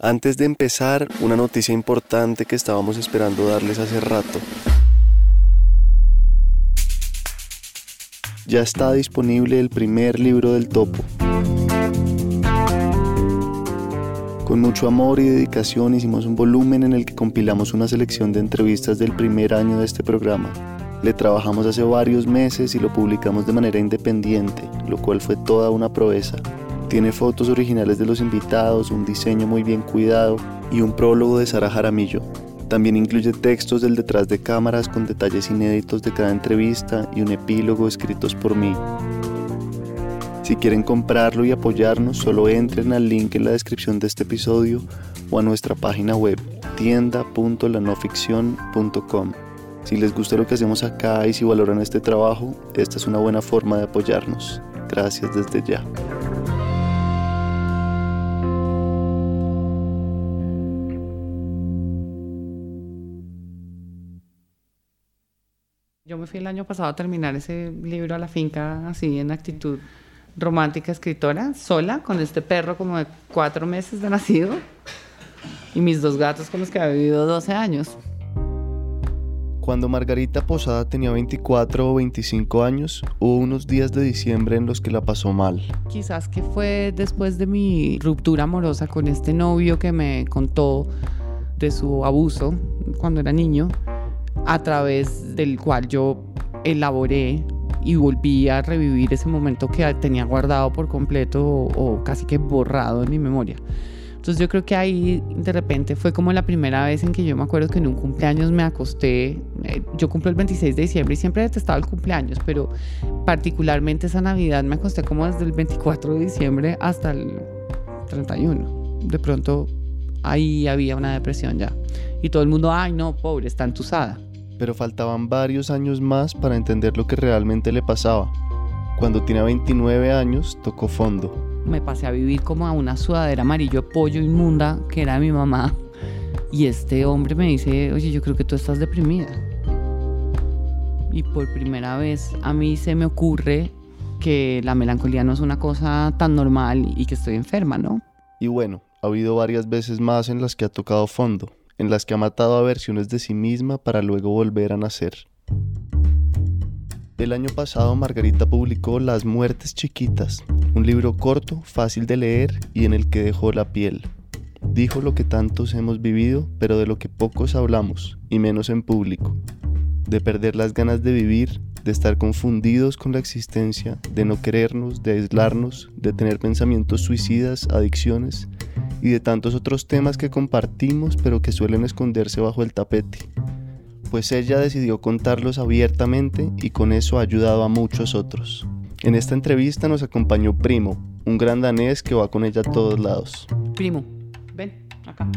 Antes de empezar, una noticia importante que estábamos esperando darles hace rato. Ya está disponible el primer libro del topo. Con mucho amor y dedicación hicimos un volumen en el que compilamos una selección de entrevistas del primer año de este programa. Le trabajamos hace varios meses y lo publicamos de manera independiente, lo cual fue toda una proeza. Tiene fotos originales de los invitados, un diseño muy bien cuidado y un prólogo de Sara Jaramillo. También incluye textos del detrás de cámaras con detalles inéditos de cada entrevista y un epílogo escritos por mí. Si quieren comprarlo y apoyarnos, solo entren al link en la descripción de este episodio o a nuestra página web tienda.lanoficción.com. Si les gusta lo que hacemos acá y si valoran este trabajo, esta es una buena forma de apoyarnos. Gracias desde ya. Yo me fui el año pasado a terminar ese libro a la finca así en actitud romántica escritora, sola, con este perro como de cuatro meses de nacido y mis dos gatos con los que había vivido 12 años. Cuando Margarita Posada tenía 24 o 25 años, hubo unos días de diciembre en los que la pasó mal. Quizás que fue después de mi ruptura amorosa con este novio que me contó de su abuso cuando era niño a través del cual yo elaboré y volví a revivir ese momento que tenía guardado por completo o, casi que borrado en mi memoria. Entonces yo creo que ahí de repente fue como la primera vez en que yo me acuerdo que en un cumpleaños me acosté, eh, yo cumplo el 26 de diciembre y siempre he detestado el cumpleaños, pero particularmente esa Navidad me acosté como desde el 24 de diciembre hasta el 31. De pronto ahí había una depresión ya. Y todo el mundo, ay no, pobre, está entusada pero faltaban varios años más para entender lo que realmente le pasaba. Cuando tenía 29 años, tocó fondo. Me pasé a vivir como a una sudadera amarillo pollo inmunda que era mi mamá. Y este hombre me dice, oye, yo creo que tú estás deprimida. Y por primera vez a mí se me ocurre que la melancolía no es una cosa tan normal y que estoy enferma, ¿no? Y bueno, ha habido varias veces más en las que ha tocado fondo en las que ha matado a versiones de sí misma para luego volver a nacer. El año pasado Margarita publicó Las Muertes Chiquitas, un libro corto, fácil de leer y en el que dejó la piel. Dijo lo que tantos hemos vivido, pero de lo que pocos hablamos, y menos en público. De perder las ganas de vivir, de estar confundidos con la existencia, de no querernos, de aislarnos, de tener pensamientos suicidas, adicciones y de tantos otros temas que compartimos pero que suelen esconderse bajo el tapete. Pues ella decidió contarlos abiertamente y con eso ha ayudado a muchos otros. En esta entrevista nos acompañó Primo, un gran danés que va con ella a todos lados. Primo, ven, acá.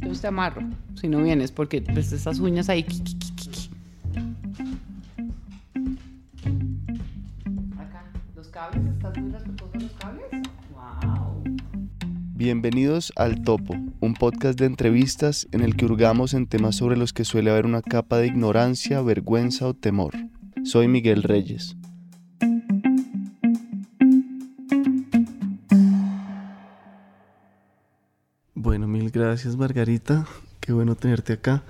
Yo te amarro si no vienes porque pues esas uñas ahí... Acá, los cables, ¿estás muy respetuoso los cables? Bienvenidos al Topo, un podcast de entrevistas en el que hurgamos en temas sobre los que suele haber una capa de ignorancia, vergüenza o temor. Soy Miguel Reyes. Bueno, mil gracias Margarita, qué bueno tenerte acá.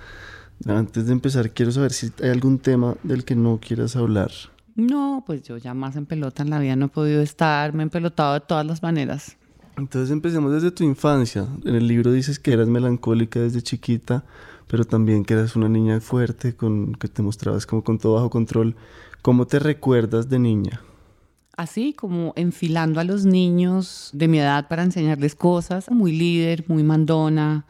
Antes de empezar, quiero saber si hay algún tema del que no quieras hablar. No, pues yo ya más en pelota en la vida no he podido estar, me he empelotado de todas las maneras. Entonces empecemos desde tu infancia. En el libro dices que eras melancólica desde chiquita, pero también que eras una niña fuerte, con, que te mostrabas como con todo bajo control. ¿Cómo te recuerdas de niña? Así como enfilando a los niños de mi edad para enseñarles cosas, muy líder, muy mandona,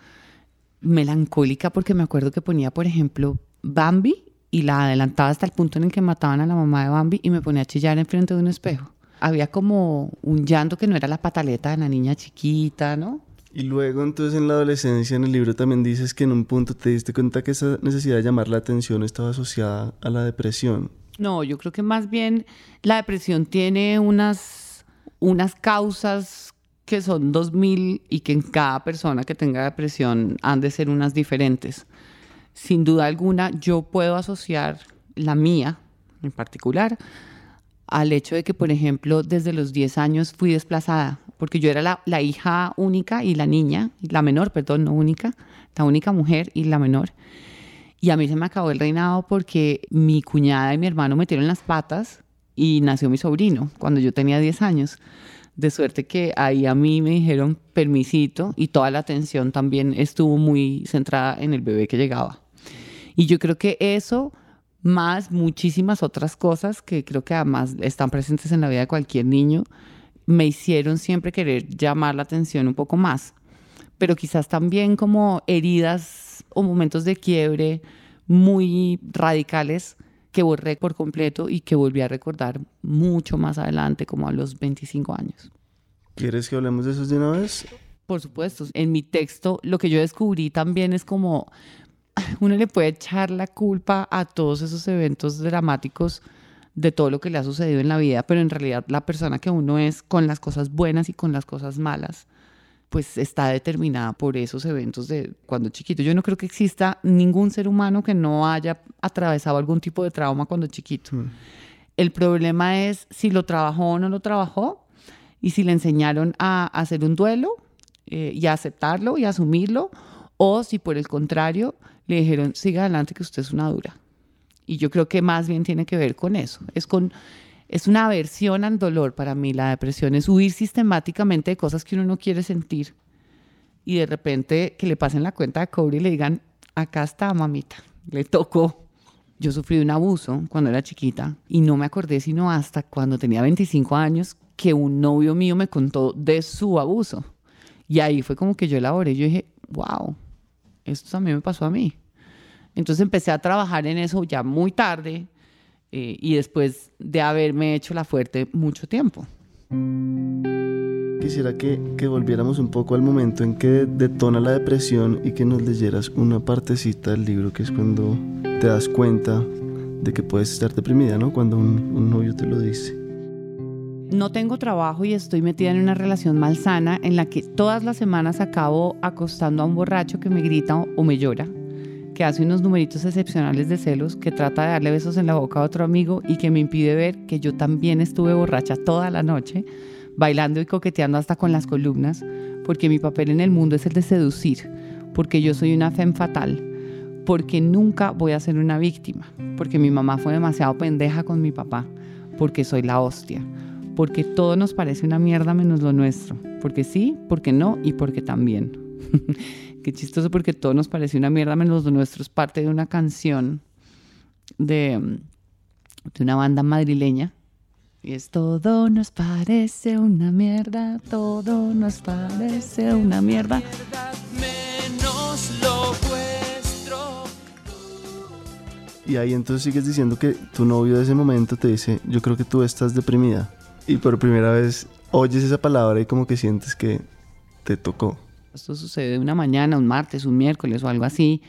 melancólica, porque me acuerdo que ponía, por ejemplo, Bambi y la adelantaba hasta el punto en el que mataban a la mamá de Bambi y me ponía a chillar enfrente de un espejo había como un llanto que no era la pataleta de la niña chiquita, ¿no? Y luego entonces en la adolescencia en el libro también dices que en un punto te diste cuenta que esa necesidad de llamar la atención estaba asociada a la depresión. No, yo creo que más bien la depresión tiene unas, unas causas que son 2000 y que en cada persona que tenga depresión han de ser unas diferentes. Sin duda alguna, yo puedo asociar la mía en particular al hecho de que, por ejemplo, desde los 10 años fui desplazada porque yo era la, la hija única y la niña, la menor, perdón, no única, la única mujer y la menor. Y a mí se me acabó el reinado porque mi cuñada y mi hermano metieron las patas y nació mi sobrino cuando yo tenía 10 años. De suerte que ahí a mí me dijeron permisito y toda la atención también estuvo muy centrada en el bebé que llegaba. Y yo creo que eso, más muchísimas otras cosas que creo que además están presentes en la vida de cualquier niño, me hicieron siempre querer llamar la atención un poco más. Pero quizás también como heridas o momentos de quiebre muy radicales que borré por completo y que volví a recordar mucho más adelante, como a los 25 años. ¿Quieres que hablemos de eso de una vez? Por supuesto, en mi texto lo que yo descubrí también es como uno le puede echar la culpa a todos esos eventos dramáticos de todo lo que le ha sucedido en la vida, pero en realidad la persona que uno es con las cosas buenas y con las cosas malas, pues está determinada por esos eventos de cuando chiquito. Yo no creo que exista ningún ser humano que no haya atravesado algún tipo de trauma cuando chiquito. Mm. El problema es si lo trabajó o no lo trabajó y si le enseñaron a hacer un duelo eh, y a aceptarlo y a asumirlo o si por el contrario le dijeron siga adelante que usted es una dura. Y yo creo que más bien tiene que ver con eso. Es con es una aversión al dolor para mí la depresión, es huir sistemáticamente de cosas que uno no quiere sentir y de repente que le pasen la cuenta de cobre y le digan, acá está mamita, le tocó. Yo sufrí un abuso cuando era chiquita y no me acordé sino hasta cuando tenía 25 años que un novio mío me contó de su abuso. Y ahí fue como que yo elaboré, yo dije, wow, esto también me pasó a mí. Entonces empecé a trabajar en eso ya muy tarde eh, y después de haberme hecho la fuerte mucho tiempo. Quisiera que, volviéramos un poco al momento en que detona la depresión y que nos leyeras una partecita del libro, que es cuando te das cuenta de que puedes estar deprimida, ¿no? Cuando un novio te lo dice. No tengo trabajo y estoy metida en una relación malsana en la que todas las semanas acabo acostando a un borracho que me grita o me llora que hace unos numeritos excepcionales de celos, que trata de darle besos en la boca a otro amigo y que me impide ver que yo también estuve borracha toda la noche, bailando y coqueteando hasta con las columnas, porque mi papel en el mundo es el de seducir, porque yo soy una femme fatal, porque nunca voy a ser una víctima, porque mi mamá fue demasiado pendeja con mi papá, porque soy la hostia, porque todo nos parece una mierda menos lo nuestro, porque sí, porque no y porque también. Qué chistoso porque todo nos parece una mierda menos lo nuestro. Es parte de una canción de, de una banda madrileña. Y es todo nos parece una mierda, todo nos parece una mierda. Menos lo. Y ahí entonces sigues diciendo que tu novio de ese momento te dice, yo creo que tú estás deprimida. Y por primera vez oyes esa palabra y como que sientes que te tocó. Esto sucede una mañana, un martes, un miércoles o algo así.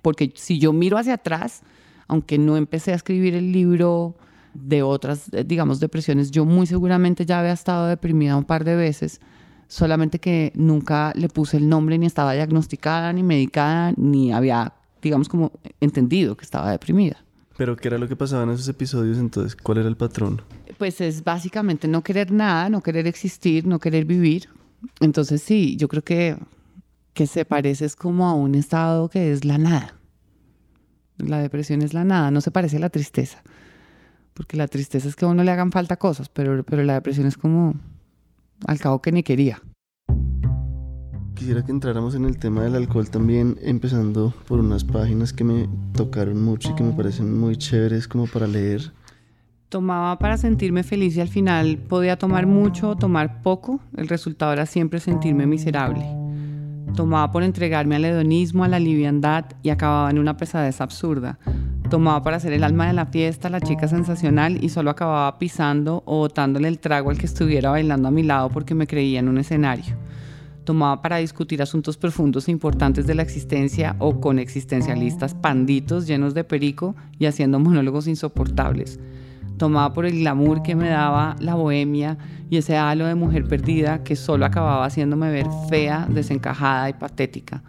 Porque si yo miro hacia atrás, aunque no empecé a escribir el libro de otras, eh, digamos, depresiones, yo muy seguramente ya había estado deprimida un par de veces, solamente que nunca le puse el nombre, ni estaba diagnosticada, ni medicada, ni había, digamos, como entendido que estaba deprimida. ¿Pero qué era lo que pasaba en esos episodios entonces? ¿Cuál era el patrón? Pues es básicamente no querer nada, no querer existir, no querer vivir, entonces sí, yo creo que, que se parece es como a un estado que es la nada. La depresión es la nada, no se parece a la tristeza. Porque la tristeza es que a uno le hagan falta cosas, pero, pero la depresión es como al cabo que ni quería. Quisiera que entráramos en el tema del alcohol también, empezando por unas páginas que me tocaron mucho y que me parecen muy chéveres como para leer. Tomaba para sentirme feliz y al final podía tomar mucho o tomar poco. El resultado era siempre sentirme miserable. Tomaba por entregarme al hedonismo, a la liviandad y acababa en una pesadez absurda. Tomaba para ser el alma de la fiesta, la chica sensacional y solo acababa pisando o botándole el trago al que estuviera bailando a mi lado porque me creía en un escenario. Tomaba para discutir asuntos profundos e importantes de la existencia o con existencialistas panditos llenos de perico y haciendo monólogos insoportables tomaba por el glamour que me daba la bohemia y ese halo de mujer perdida que solo acababa haciéndome ver fea, desencajada y patética.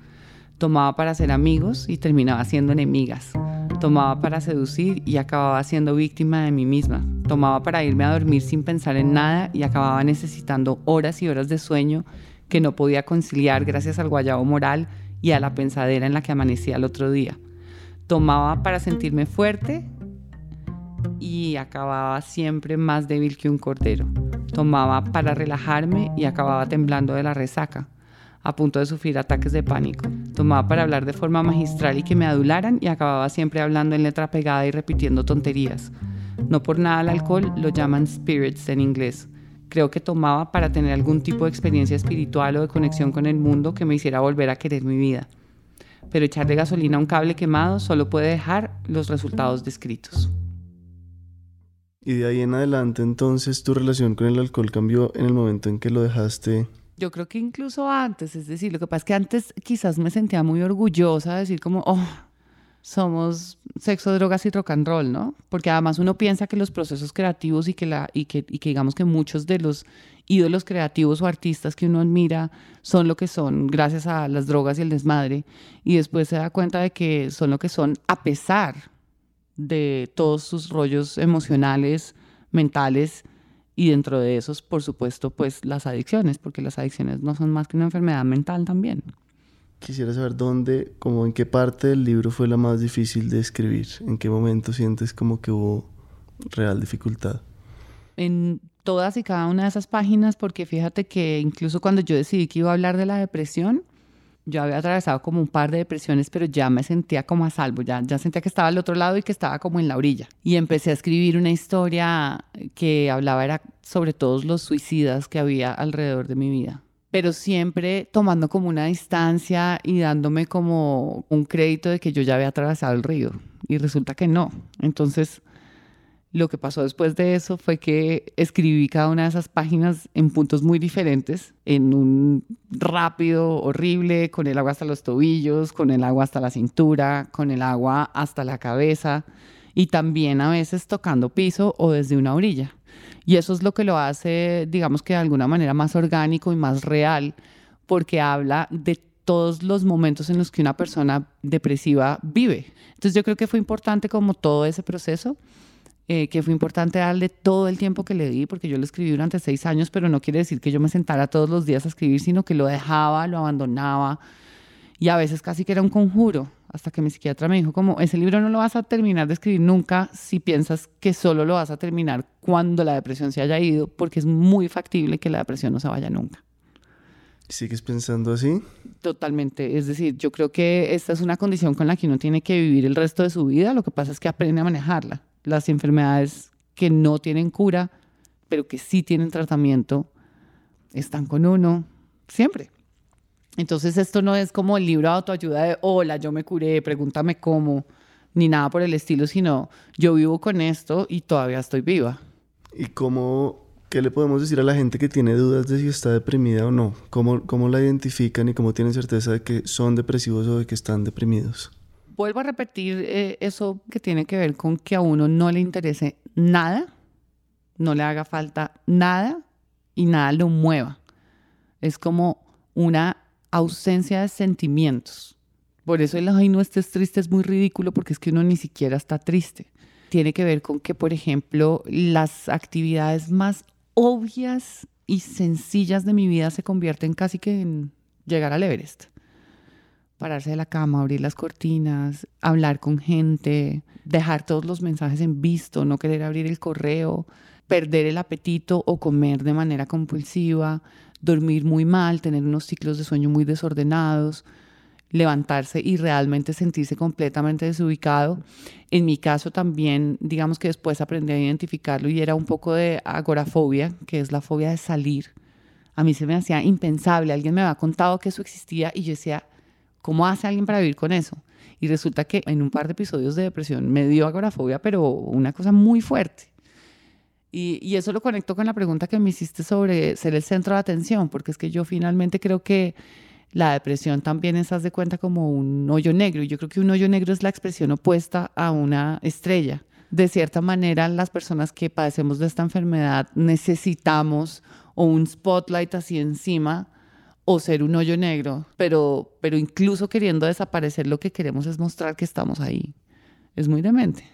Tomaba para ser amigos y terminaba siendo enemigas. Tomaba para seducir y acababa siendo víctima de mí misma. Tomaba para irme a dormir sin pensar en nada y acababa necesitando horas y horas de sueño que no podía conciliar gracias al guayabo moral y a la pensadera en la que amanecía el otro día. Tomaba para sentirme fuerte y acababa siempre más débil que un cordero. Tomaba para relajarme y acababa temblando de la resaca, a punto de sufrir ataques de pánico. Tomaba para hablar de forma magistral y que me adularan y acababa siempre hablando en letra pegada y repitiendo tonterías. No por nada el alcohol lo llaman spirits en inglés. Creo que tomaba para tener algún tipo de experiencia espiritual o de conexión con el mundo que me hiciera volver a querer mi vida. Pero echarle gasolina a un cable quemado solo puede dejar los resultados descritos. Y de ahí en adelante, entonces, tu relación con el alcohol cambió en el momento en que lo dejaste. Yo creo que incluso antes, es decir, lo que pasa es que antes quizás me sentía muy orgullosa de decir como, oh, somos sexo, drogas y rock and roll, ¿no? Porque además uno piensa que los procesos creativos y que, la, y que, y que digamos que muchos de los ídolos creativos o artistas que uno admira son lo que son gracias a las drogas y el desmadre. Y después se da cuenta de que son lo que son a pesar de todos sus rollos emocionales, mentales y dentro de esos, por supuesto, pues las adicciones, porque las adicciones no son más que una enfermedad mental también. Quisiera saber dónde, como en qué parte del libro fue la más difícil de escribir, en qué momento sientes como que hubo real dificultad. En todas y cada una de esas páginas, porque fíjate que incluso cuando yo decidí que iba a hablar de la depresión, yo había atravesado como un par de depresiones, pero ya me sentía como a salvo, ya, ya sentía que estaba al otro lado y que estaba como en la orilla. Y empecé a escribir una historia que hablaba era sobre todos los suicidas que había alrededor de mi vida pero siempre tomando como una distancia y dándome como un crédito de que yo ya había atravesado el río. Y resulta que no. Entonces, lo que pasó después de eso fue que escribí cada una de esas páginas en puntos muy diferentes, en un rápido, horrible, con el agua hasta los tobillos, con el agua hasta la cintura, con el agua hasta la cabeza y también a veces tocando piso o desde una orilla. Y eso es lo que lo hace, digamos que de alguna manera más orgánico y más real, porque habla de todos los momentos en los que una persona depresiva vive. Entonces yo creo que fue importante como todo ese proceso, eh, que fue importante darle todo el tiempo que le di, porque yo lo escribí durante seis años, pero no quiere decir que yo me sentara todos los días a escribir, sino que lo dejaba, lo abandonaba, y a veces casi que era un conjuro hasta que mi psiquiatra me dijo como, ese libro no lo vas a terminar de escribir nunca si piensas que solo lo vas a terminar cuando la depresión se haya ido, porque es muy factible que la depresión no se vaya nunca. ¿Sigues pensando así? Totalmente. Es decir, yo creo que esta es una condición con la que uno tiene que vivir el resto de su vida. Lo que pasa es que aprende a manejarla. Las enfermedades que no tienen cura, pero que sí tienen tratamiento, están con uno siempre. Entonces esto no es como el libro de autoayuda de, hola, yo me curé, pregúntame cómo, ni nada por el estilo, sino yo vivo con esto y todavía estoy viva. ¿Y cómo, qué le podemos decir a la gente que tiene dudas de si está deprimida o no? ¿Cómo, cómo la identifican y cómo tienen certeza de que son depresivos o de que están deprimidos? Vuelvo a repetir eh, eso que tiene que ver con que a uno no le interese nada, no le haga falta nada y nada lo mueva. Es como una ausencia de sentimientos. Por eso el ay no estés triste es muy ridículo porque es que uno ni siquiera está triste. Tiene que ver con que, por ejemplo, las actividades más obvias y sencillas de mi vida se convierten casi que en llegar al Everest. Pararse de la cama, abrir las cortinas, hablar con gente, dejar todos los mensajes en visto, no querer abrir el correo, perder el apetito o comer de manera compulsiva, dormir muy mal, tener unos ciclos de sueño muy desordenados, levantarse y realmente sentirse completamente desubicado. En mi caso también, digamos que después aprendí a identificarlo y era un poco de agorafobia, que es la fobia de salir. A mí se me hacía impensable, alguien me había contado que eso existía y yo decía, ¿cómo hace alguien para vivir con eso? Y resulta que en un par de episodios de depresión me dio agorafobia, pero una cosa muy fuerte. Y, eso lo conecto con la pregunta que me hiciste sobre ser el centro de atención, porque es que yo finalmente creo que la depresión también es, haz de cuenta, como un hoyo negro. Y yo creo que un hoyo negro es la expresión opuesta a una estrella. De cierta manera, las personas que padecemos de esta enfermedad necesitamos o un spotlight así encima o ser un hoyo negro, pero, pero incluso queriendo desaparecer, lo que queremos es mostrar que estamos ahí. Es muy demente.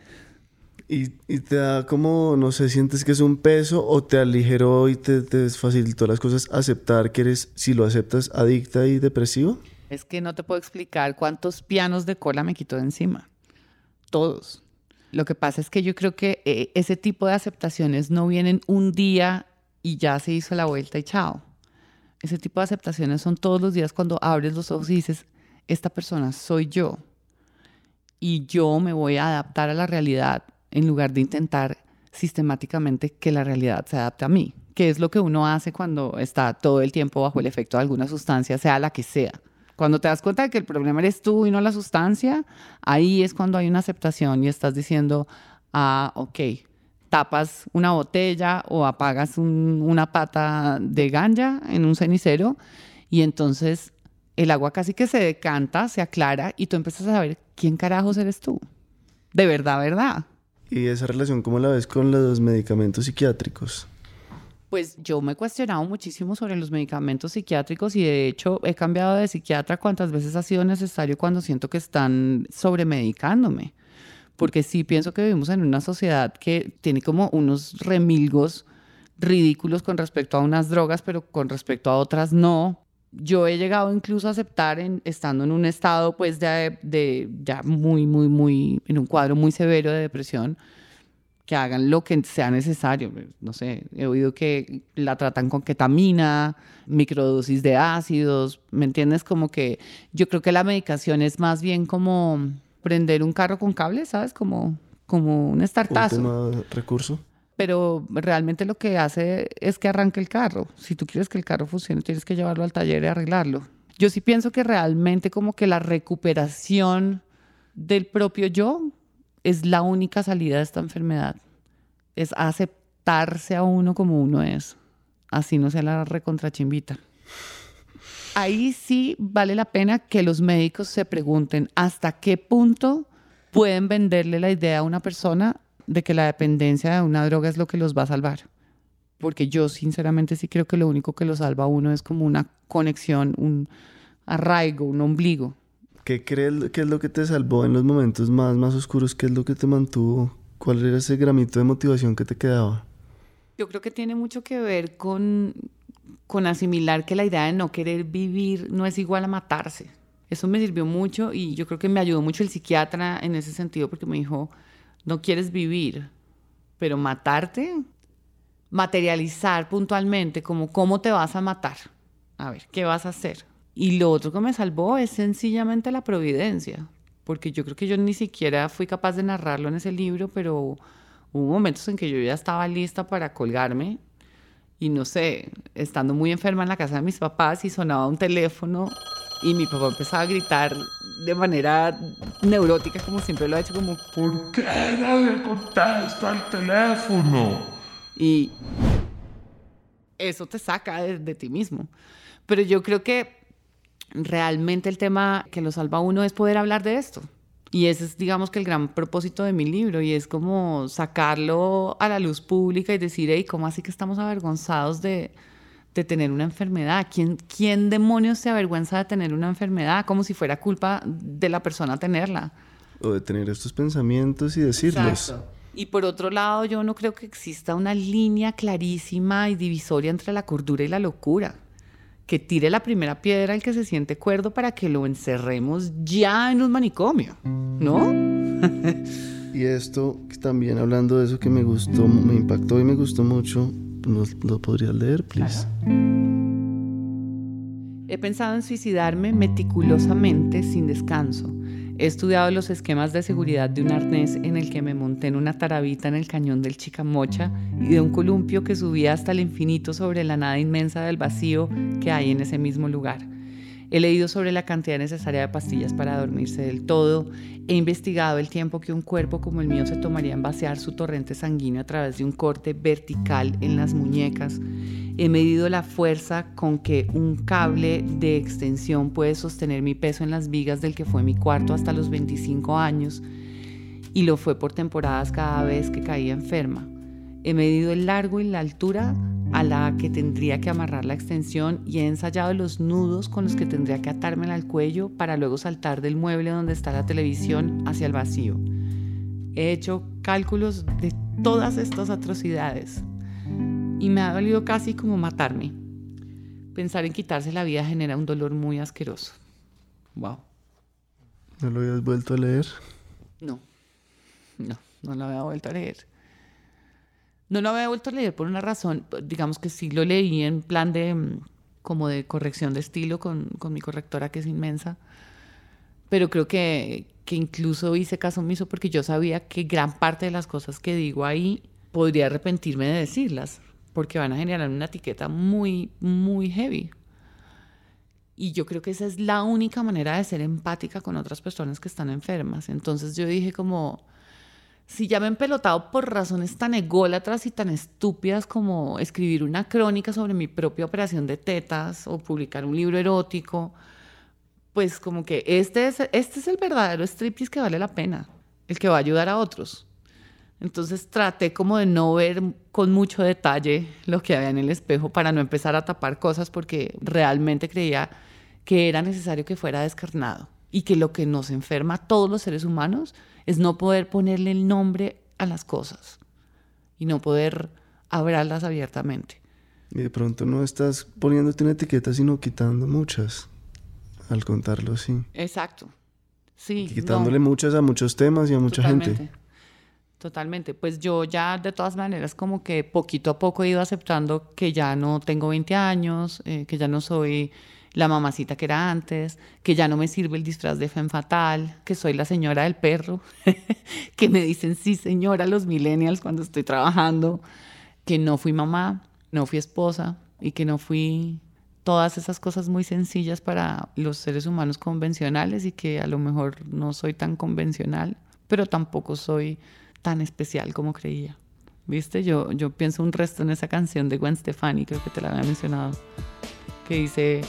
Y, y, te da como, no sé, sientes que es un peso o te aligeró y te, te facilitó las cosas aceptar que eres, si lo aceptas, adicta y depresivo? Es que no te puedo explicar cuántos pianos de cola me quitó de encima. Todos. Lo que pasa es que yo creo que eh, ese tipo de aceptaciones no vienen un día y ya se hizo la vuelta y chao. Ese tipo de aceptaciones son todos los días cuando abres los ojos y dices, esta persona soy yo. Y yo me voy a adaptar a la realidad en lugar de intentar sistemáticamente que la realidad se adapte a mí, que es lo que uno hace cuando está todo el tiempo bajo el efecto de alguna sustancia, sea la que sea. Cuando te das cuenta de que el problema eres tú y no la sustancia, ahí es cuando hay una aceptación y estás diciendo, ah, ok, tapas una botella o apagas una pata de ganja en un cenicero y entonces el agua casi que se decanta, se aclara y tú empiezas a saber quién carajos eres tú. De verdad, verdad. ¿Y esa relación cómo la ves con los medicamentos psiquiátricos? Pues yo me he cuestionado muchísimo sobre los medicamentos psiquiátricos y de hecho he cambiado de psiquiatra cuantas veces ha sido necesario cuando siento que están sobremedicándome. Porque sí pienso que vivimos en una sociedad que tiene como unos remilgos ridículos con respecto a unas drogas, pero con respecto a otras no. Yo he llegado incluso a aceptar, en, estando en un estado pues de, de ya muy, muy, muy, en un cuadro muy severo de depresión, que hagan lo que sea necesario. No sé, he oído que la tratan con ketamina, microdosis de ácidos, ¿me entiendes? Como que yo creo que la medicación es más bien como prender un carro con cable, ¿sabes? Como, como un startazo. Recurso. Pero realmente lo que hace es que arranque el carro. Si tú quieres que el carro funcione, tienes que llevarlo al taller y arreglarlo. Yo sí pienso que realmente como que la recuperación del propio yo es la única salida de esta enfermedad. Es aceptarse a uno como uno es. Así no sea la recontrachimbita. Ahí sí vale la pena que los médicos se pregunten hasta qué punto pueden venderle la idea a una persona de que la dependencia de una droga es lo que los va a salvar. Porque yo sinceramente sí creo que lo único que lo salva a uno es como una conexión, un arraigo, un ombligo. ¿Qué crees que es lo que te salvó en los momentos más, más oscuros? ¿Qué es lo que te mantuvo? ¿Cuál era ese gramito de motivación que te quedaba? Yo creo que tiene mucho que ver con, con asimilar que la idea de no querer vivir no es igual a matarse. Eso me sirvió mucho y yo creo que me ayudó mucho el psiquiatra en ese sentido porque me dijo, no quieres vivir, pero matarte, materializar puntualmente como cómo te vas a matar. A ver, ¿qué vas a hacer? Y lo otro que me salvó es sencillamente la providencia, porque yo creo que yo ni siquiera fui capaz de narrarlo en ese libro, pero hubo momentos en que yo ya estaba lista para colgarme y no sé, estando muy enferma en la casa de mis papás y sonaba un teléfono y mi papá empezaba a gritar de manera neurótica, como siempre lo ha hecho, como, ¿por qué nadie contesta el teléfono? Y eso te saca de, de ti mismo. Pero yo creo que realmente el tema que lo salva a uno es poder hablar de esto. Y ese es, digamos, que el gran propósito de mi libro, y es como sacarlo a la luz pública y decir, hey, ¿cómo así que estamos avergonzados de, de tener una enfermedad? ¿Quién, ¿Quién demonios se avergüenza de tener una enfermedad? Como si fuera culpa de la persona tenerla. O de tener estos pensamientos y decirlos. Exacto. Y por otro lado, yo no creo que exista una línea clarísima y divisoria entre la cordura y la locura que tire la primera piedra al que se siente cuerdo para que lo encerremos ya en un manicomio, ¿no? y esto, también hablando de eso que me gustó, me impactó y me gustó mucho, ¿nos lo podrías leer, please? He pensado en suicidarme meticulosamente, sin descanso He estudiado los esquemas de seguridad de un arnés en el que me monté en una tarabita en el cañón del Chicamocha y de un columpio que subía hasta el infinito sobre la nada inmensa del vacío que hay en ese mismo lugar. He leído sobre la cantidad necesaria de pastillas para dormirse del todo. He investigado el tiempo que un cuerpo como el mío se tomaría en vaciar su torrente sanguíneo a través de un corte vertical en las muñecas. He medido la fuerza con que un cable de extensión puede sostener mi peso en las vigas del que fue mi cuarto hasta los 25 años y lo fue por temporadas cada vez que caía enferma. He medido el largo y la altura a la que tendría que amarrar la extensión y he ensayado los nudos con los que tendría que atármela al cuello para luego saltar del mueble donde está la televisión hacia el vacío. He hecho cálculos de todas estas atrocidades y me ha dolido casi como matarme. Pensar en quitarse la vida genera un dolor muy asqueroso. Wow. ¿No lo habías vuelto a leer? No, no, no lo había vuelto a leer. No lo había vuelto a leer por una razón, digamos que sí lo leí en plan de mm, como de corrección de estilo con, con mi correctora que es inmensa, pero creo que, que incluso hice caso omiso porque yo sabía que gran parte de las cosas que digo ahí podría arrepentirme de decirlas, porque van a generar una etiqueta muy, muy heavy. Y yo creo que esa es la única manera de ser empática con otras personas que están enfermas. Entonces yo dije como, si ya me he empelotado por razones tan ególatras y tan estúpidas como escribir una crónica sobre mi propia operación de tetas o publicar un libro erótico, pues como que este es, este es el verdadero striptease que vale la pena, el que va a ayudar a otros. Entonces traté como de no ver con mucho detalle lo que había en el espejo para no empezar a tapar cosas porque realmente creía que era necesario que fuera descarnado y que lo que nos enferma a todos los seres humanos es no poder ponerle el nombre a las cosas y no poder hablarlas abiertamente. Y de pronto no estás poniéndote una etiqueta, sino quitando muchas, al contarlo así. Exacto. Sí. quitándole muchas a muchos temas y a mucha gente. Totalmente. Pues yo ya de todas maneras como que poquito a poco he ido aceptando que ya no tengo 20 años, eh, que ya no soy la mamacita que era antes, que ya no me sirve el disfraz de femme fatal, que soy la señora del perro, que me dicen sí señora los millennials cuando estoy trabajando, que no fui mamá, no fui esposa y que no fui todas esas cosas muy sencillas para los seres humanos convencionales y que a lo mejor no soy tan convencional, pero tampoco soy tan especial como creía. ¿Viste? Yo, yo pienso un resto en esa canción de Gwen Stefani, creo que te la había mencionado, que dice,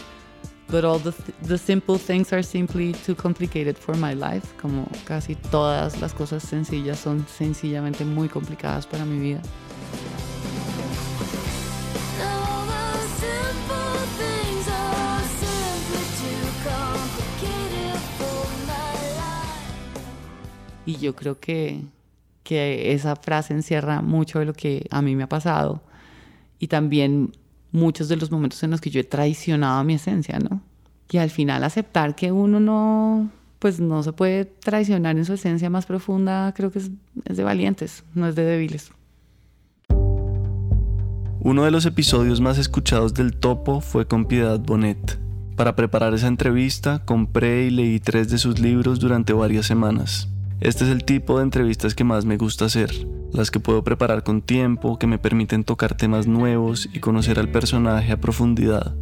but all the, the simple things are simply too complicated for my life. Como casi todas las cosas sencillas son sencillamente muy complicadas para mi vida. Y yo creo que, que esa frase encierra mucho de lo que a mí me ha pasado y también muchos de los momentos en los que yo he traicionado a mi esencia, ¿no? Y al final aceptar que uno no, pues no se puede traicionar en su esencia más profunda, creo que es, es de valientes, no es de débiles. Uno de los episodios más escuchados del Topo fue con Piedad Bonet. Para preparar esa entrevista, compré y leí tres de sus libros durante varias semanas. Este es el tipo de entrevistas que más me gusta hacer, las que puedo preparar con tiempo, que me permiten tocar temas nuevos y conocer al personaje a profundidad.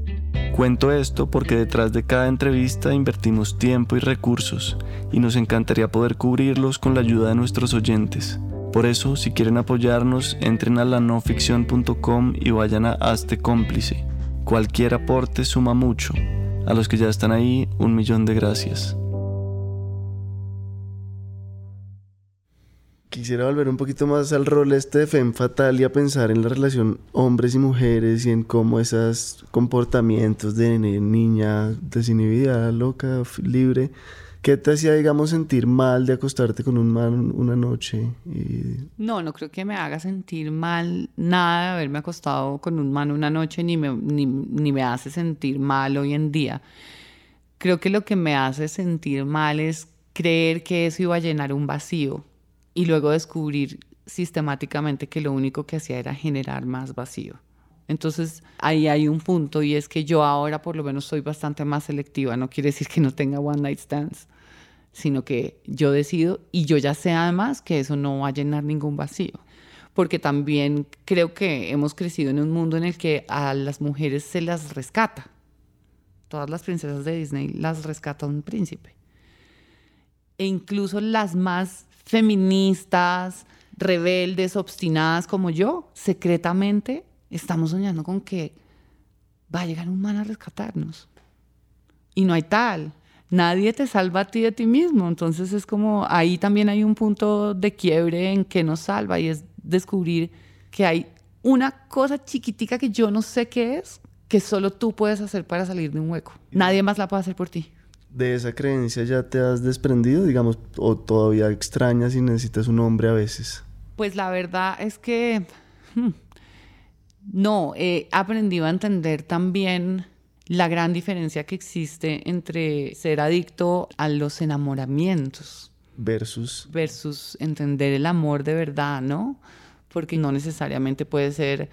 Cuento esto porque detrás de cada entrevista invertimos tiempo y recursos y nos encantaría poder cubrirlos con la ayuda de nuestros oyentes. Por eso, si quieren apoyarnos, entren a lanoficción.com y vayan a Hazte Cómplice. Cualquier aporte suma mucho. A los que ya están ahí, un millón de gracias. Quisiera volver un poquito más al rol este de Femme Fatal y a pensar en la relación hombres y mujeres y en cómo esos comportamientos de niña desinhibida, loca, libre, ¿qué te hacía, digamos, sentir mal de acostarte con un man una noche? No, no creo que me haga sentir mal nada de haberme acostado con un man una noche, ni me, ni, ni me hace sentir mal hoy en día. Creo que lo que me hace sentir mal es creer que eso iba a llenar un vacío y luego descubrir sistemáticamente que lo único que hacía era generar más vacío. Entonces ahí hay un punto y es que yo ahora por lo menos soy bastante más selectiva, no quiere decir que no tenga one night stands, sino que yo decido y yo ya sé además que eso no va a llenar ningún vacío, porque también creo que hemos crecido en un mundo en el que a las mujeres se las rescata. Todas las princesas de Disney las rescata un príncipe. E incluso las más feministas, rebeldes, obstinadas como yo, secretamente estamos soñando con que va a llegar un man a rescatarnos. Y no hay tal. Nadie te salva a ti de ti mismo. Entonces es como ahí también hay un punto de quiebre en que nos salva y es descubrir que hay una cosa chiquitica que yo no sé qué es, que solo tú puedes hacer para salir de un hueco. Nadie más la puede hacer por ti. ¿De esa creencia ya te has desprendido, digamos, o todavía extrañas y necesitas un hombre a veces? Pues la verdad es que hmm, no, he aprendido a entender también la gran diferencia que existe entre ser adicto a los enamoramientos versus versus entender el amor de verdad, ¿no? Porque no necesariamente puede ser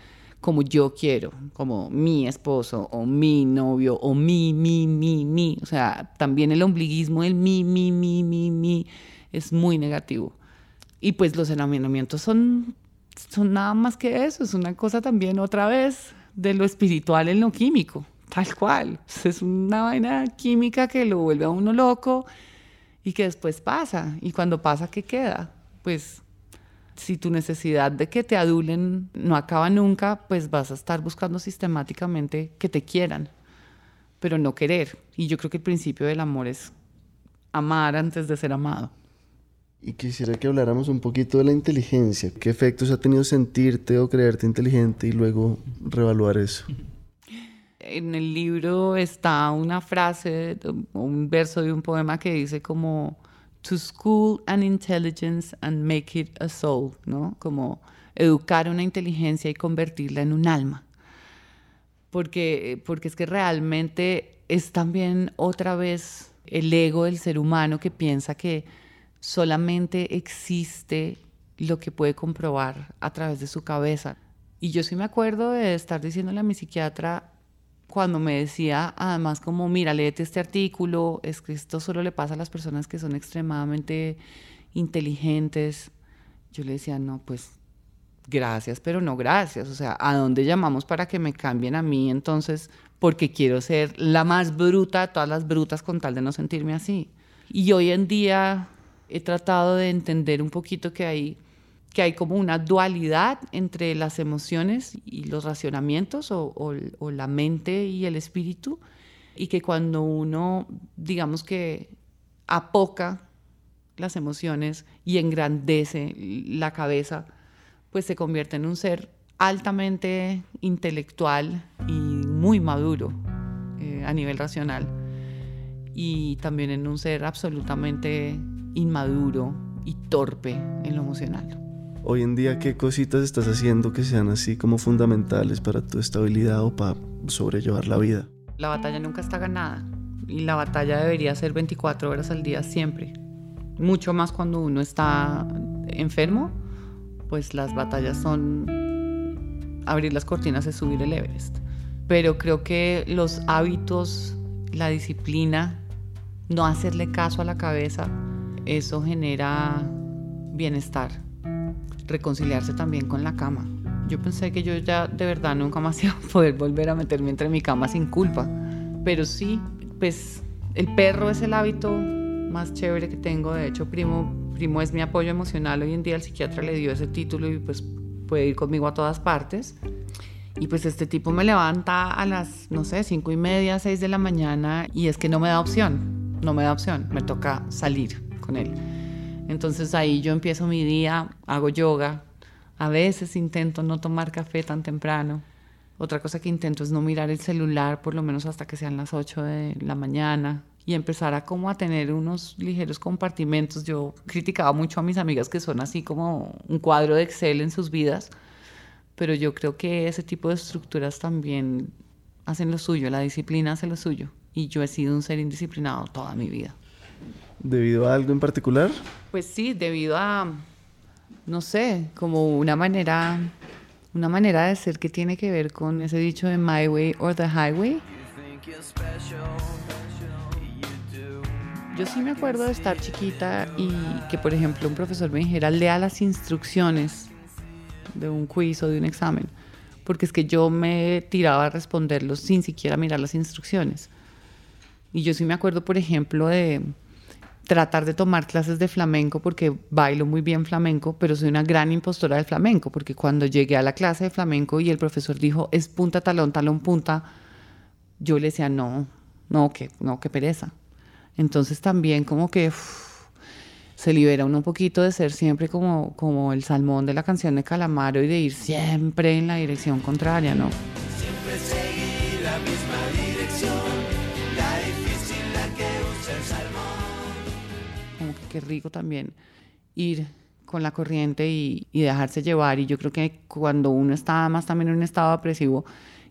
como yo quiero, como mi esposo o mi novio o mi, mi, mi, mi. O sea, también el ombliguismo, el mi, mi, mi, mi, mi, es muy negativo. Y pues los enamoramientos son, son nada más que eso, es una cosa también otra vez de lo espiritual en lo químico, tal cual. Es una vaina química que lo vuelve a uno loco y que después pasa. Y cuando pasa, ¿qué queda? Pues si tu necesidad de que te adulen no acaba nunca, pues vas a estar buscando sistemáticamente que te quieran, pero no querer. Y yo creo que el principio del amor es amar antes de ser amado. Y quisiera que habláramos un poquito de la inteligencia. ¿Qué efectos ha tenido sentirte o creerte inteligente y luego reevaluar eso? En el libro está una frase, un verso de un poema que dice como to school an intelligence and make it a soul, ¿no? Como educar una inteligencia y convertirla en un alma. Porque, porque es que realmente es también otra vez el ego del ser humano que piensa que solamente existe lo que puede comprobar a través de su cabeza. Y yo sí me acuerdo de estar diciéndole a mi psiquiatra, cuando me decía además como, mira, léete este artículo, es que esto solo le pasa a las personas que son extremadamente inteligentes, yo le decía, no, pues gracias, pero no gracias. O sea, ¿a dónde llamamos para que me cambien a mí entonces? Porque quiero ser la más bruta de todas las brutas con tal de no sentirme así. Y hoy en día he tratado de entender un poquito que hay que hay como una dualidad entre las emociones y los racionamientos o, la mente y el espíritu y que cuando uno, digamos que apoca las emociones y engrandece la cabeza, pues se convierte en un ser altamente intelectual y muy maduro eh, a nivel racional y también en un ser absolutamente inmaduro y torpe en lo emocional. Hoy en día, ¿qué cositas estás haciendo que sean así como fundamentales para tu estabilidad o para sobrellevar la vida? La batalla nunca está ganada y la batalla debería ser 24 horas al día siempre. Mucho más cuando uno está enfermo, pues las batallas son abrir las cortinas y subir el Everest. Pero creo que los hábitos, la disciplina, no hacerle caso a la cabeza, eso genera bienestar reconciliarse también con la cama. Yo pensé que yo ya de verdad nunca más iba a poder volver a meterme entre mi cama sin culpa. Pero sí, pues el perro es el hábito más chévere que tengo. De hecho, primo, primo es mi apoyo emocional. Hoy en día el psiquiatra le dio ese título y pues puede ir conmigo a todas partes. Y pues este tipo me levanta a las, no sé, cinco y media, seis de la mañana y es que no me da opción, no me da opción, me toca salir con él. Entonces ahí yo empiezo mi día, hago yoga, a veces intento no tomar café tan temprano. Otra cosa que intento es no mirar el celular por lo menos hasta que sean las 8 de la mañana y empezar a como a tener unos ligeros compartimentos. Yo criticaba mucho a mis amigas que son así como un cuadro de Excel en sus vidas, pero yo creo que ese tipo de estructuras también hacen lo suyo, la disciplina hace lo suyo y yo he sido un ser indisciplinado toda mi vida. ¿Debido a algo en particular? Pues sí, debido a, no sé, como una manera, una manera de ser que tiene que ver con ese dicho de My Way or the Highway. Yo sí me acuerdo de estar chiquita y que, por ejemplo, un profesor me dijera, lea las instrucciones de un quiz o de un examen, porque es que yo me tiraba a responderlos sin siquiera mirar las instrucciones. Y yo sí me acuerdo, por ejemplo, de tratar de tomar clases de flamenco porque bailo muy bien flamenco, pero soy una gran impostora del flamenco, porque cuando llegué a la clase de flamenco y el profesor dijo, es punta, talón, talón, punta, yo le decía, no, no, que, no, qué pereza. Entonces también como que se libera uno un poquito de ser siempre como, como el salmón de la canción de Calamaro y de ir siempre en la dirección contraria, ¿no? Qué rico también ir con la corriente y, dejarse llevar. Y yo creo que cuando uno está más también en un estado depresivo,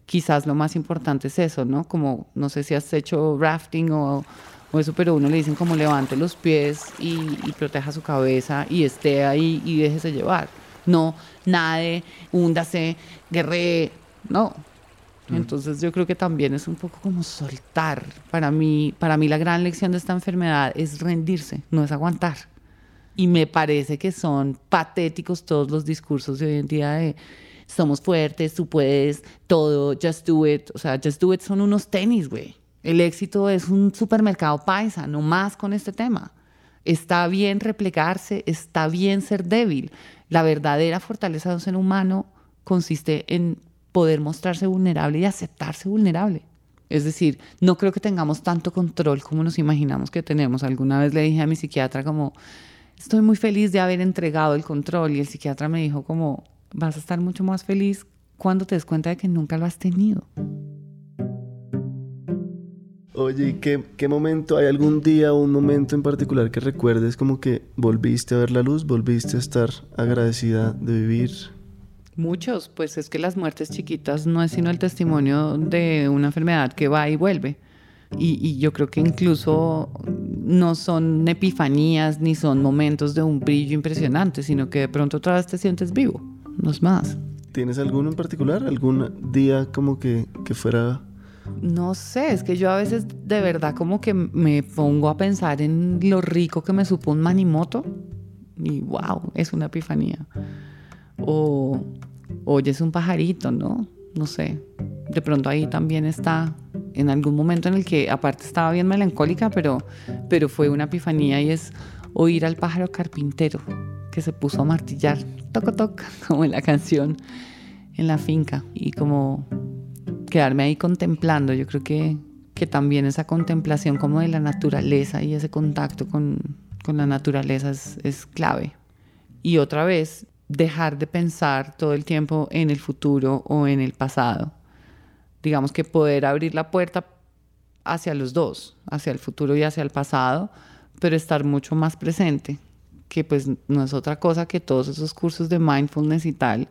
quizás lo más importante es eso, ¿no? Como, no sé si has hecho rafting o, eso, pero uno le dicen como levante los pies y, y, proteja su cabeza y esté ahí y déjese llevar. No, nade, húndase, guerre, no. Entonces yo creo que también es un poco como soltar. Para mí, para mí la gran lección de esta enfermedad es rendirse, no es aguantar. Y me parece que son patéticos todos los discursos de hoy en día de somos fuertes, tú puedes, todo, just do it. O sea, just do it son unos tenis, güey. El éxito es un supermercado paisa, no más con este tema. Está bien replegarse, está bien ser débil. La verdadera fortaleza de un ser humano consiste en poder mostrarse vulnerable y aceptarse vulnerable. Es decir, no creo que tengamos tanto control como nos imaginamos que tenemos. Alguna vez le dije a mi psiquiatra como, estoy muy feliz de haber entregado el control y el psiquiatra me dijo como, vas a estar mucho más feliz cuando te des cuenta de que nunca lo has tenido. Oye, ¿y qué, qué momento, hay algún día o un momento en particular que recuerdes como que volviste a ver la luz, volviste a estar agradecida de vivir? Muchos, pues es que las muertes chiquitas no es sino el testimonio de una enfermedad que va y vuelve. Y, y, yo creo que incluso no son epifanías ni son momentos de un brillo impresionante, sino que de pronto otra vez te sientes vivo, no es más. ¿Tienes alguno en particular? ¿Algún día como que, que fuera no sé, es que yo a veces de verdad como que me pongo a pensar en lo rico que me supo un manimoto y wow, es una epifanía. O oyes un pajarito, ¿no? No sé. De pronto ahí también está en algún momento en el que aparte estaba bien melancólica, pero, pero fue una epifanía y es oír al pájaro carpintero que se puso a martillar, toco toc, como en la canción, en la finca y como quedarme ahí contemplando. Yo creo que, que también esa contemplación como de la naturaleza y ese contacto con, con la naturaleza es, es clave. Y otra vez, dejar de pensar todo el tiempo en el futuro o en el pasado. Digamos que poder abrir la puerta hacia los dos, hacia el futuro y hacia el pasado, pero estar mucho más presente, que pues no es otra cosa que todos esos cursos de mindfulness y tal,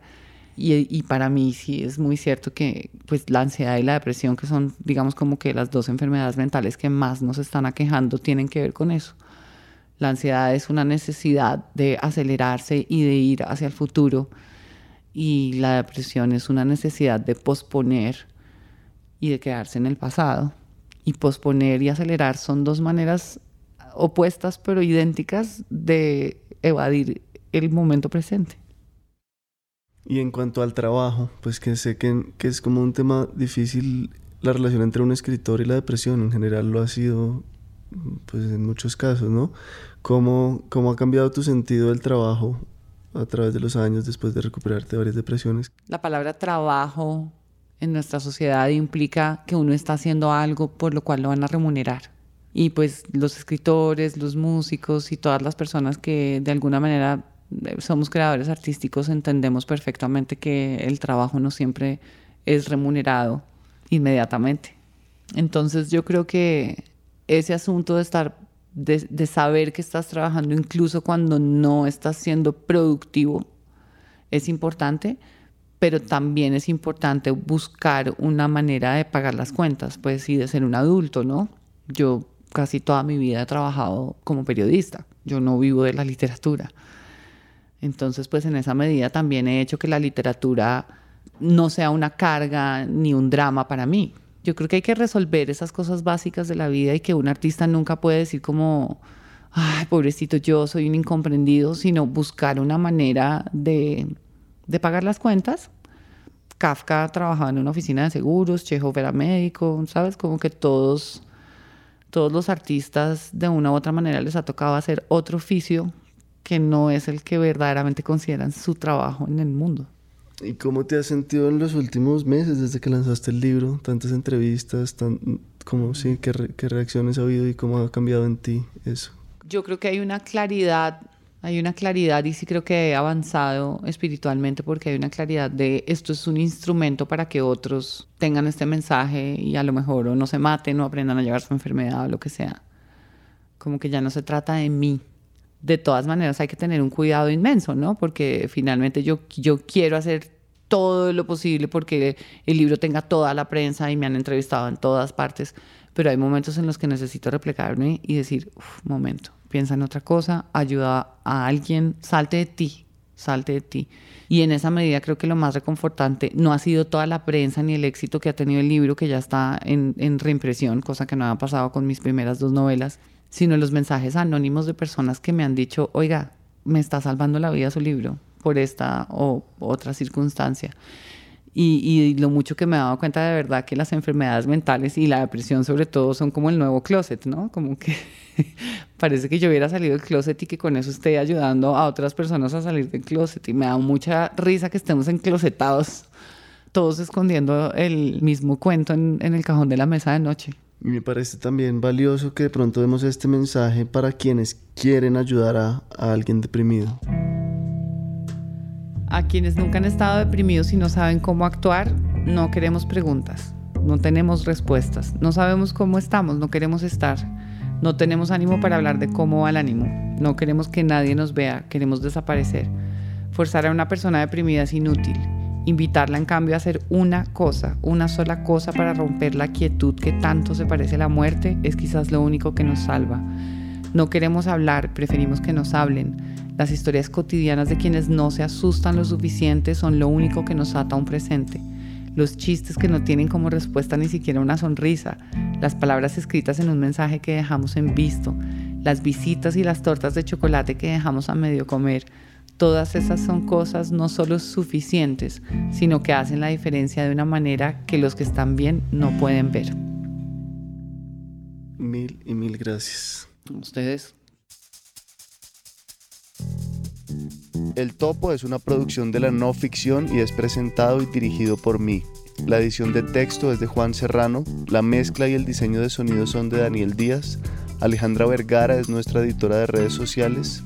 y, para mí sí es muy cierto que pues la ansiedad y la depresión, que son digamos como que las dos enfermedades mentales que más nos están aquejando, tienen que ver con eso. La ansiedad es una necesidad de acelerarse y de ir hacia el futuro y la depresión es una necesidad de posponer y de quedarse en el pasado. Y posponer y acelerar son dos maneras opuestas pero idénticas de evadir el momento presente. Y en cuanto al trabajo, pues que sé que, que, es como un tema difícil la relación entre un escritor y la depresión. En general lo ha sido, pues en muchos casos, ¿no? ¿Cómo, cómo ha cambiado tu sentido del trabajo a través de los años después de recuperarte de varias depresiones? La palabra trabajo en nuestra sociedad implica que uno está haciendo algo por lo cual lo van a remunerar. Y pues los escritores, los músicos y todas las personas que de alguna manera somos creadores artísticos, entendemos perfectamente que el trabajo no siempre es remunerado inmediatamente. Entonces yo creo que ese asunto de estar, de, saber que estás trabajando incluso cuando no estás siendo productivo, es importante, pero también es importante buscar una manera de pagar las cuentas, pues y de ser un adulto, ¿no? Yo casi toda mi vida he trabajado como periodista, yo no vivo de la literatura. Entonces, pues en esa medida también he hecho que la literatura no sea una carga ni un drama para mí. Yo creo que hay que resolver esas cosas básicas de la vida y que un artista nunca puede decir como, ay, pobrecito, yo soy un incomprendido, sino buscar una manera de, de pagar las cuentas. Kafka trabajaba en una oficina de seguros, Chekhov era médico, ¿sabes? Como que todos, todos los artistas de una u otra manera les ha tocado hacer otro oficio que no es el que verdaderamente consideran su trabajo en el mundo. ¿Y cómo te has sentido en los últimos meses desde que lanzaste el libro? Tantas entrevistas, tan, como, sí, ¿qué, ¿qué, reacciones ha habido y cómo ha cambiado en ti eso? Yo creo que hay una claridad, hay una claridad y sí creo que he avanzado espiritualmente porque hay una claridad de esto es un instrumento para que otros tengan este mensaje y a lo mejor o no se maten o aprendan a llevar su enfermedad o lo que sea como que ya no se trata de mí. De todas maneras hay que tener un cuidado inmenso, ¿no? Porque finalmente yo, yo quiero hacer todo lo posible porque el libro tenga toda la prensa y me han entrevistado en todas partes, pero hay momentos en los que necesito replegarme y decir, momento, piensa en otra cosa, ayuda a alguien, salte de ti, salte de ti. Y en esa medida creo que lo más reconfortante no ha sido toda la prensa ni el éxito que ha tenido el libro, que ya está en, en reimpresión, cosa que no ha pasado con mis primeras dos novelas, sino los mensajes anónimos de personas que me han dicho, oiga, me está salvando la vida su libro por esta o otra circunstancia. Y, lo mucho que me he dado cuenta de verdad que las enfermedades mentales y la depresión sobre todo son como el nuevo closet, ¿no? Como que parece que yo hubiera salido del closet y que con eso esté ayudando a otras personas a salir del closet. Y me da mucha risa que estemos enclosetados, todos escondiendo el mismo cuento en, en el cajón de la mesa de noche. Y me parece también valioso que de pronto demos este mensaje para quienes quieren ayudar a, a alguien deprimido. A quienes nunca han estado deprimidos y no saben cómo actuar, no queremos preguntas, no tenemos respuestas, no sabemos cómo estamos, no queremos estar, no tenemos ánimo para hablar de cómo va el ánimo, no queremos que nadie nos vea, queremos desaparecer. Forzar a una persona deprimida es inútil. Invitarla en cambio a hacer una cosa, una sola cosa para romper la quietud que tanto se parece a la muerte es quizás lo único que nos salva. No queremos hablar, preferimos que nos hablen las historias cotidianas de quienes no se asustan lo suficiente son lo único que nos ata a un presente. Los chistes que no tienen como respuesta ni siquiera una sonrisa, las palabras escritas en un mensaje que dejamos en visto, las visitas y las tortas de chocolate que dejamos a medio comer, todas esas son cosas no solo suficientes, sino que hacen la diferencia de una manera que los que están bien no pueden ver. Mil y mil gracias. Ustedes. El Topo es una producción de la no ficción y es presentado y dirigido por mí. La edición de texto es de Juan Serrano, la mezcla y el diseño de sonido son de Daniel Díaz, Alejandra Vergara es nuestra editora de redes sociales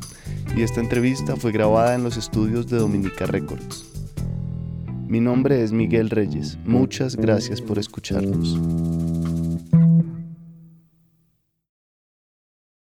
y esta entrevista fue grabada en los estudios de Dominica Records. Mi nombre es Miguel Reyes, muchas gracias por escucharnos.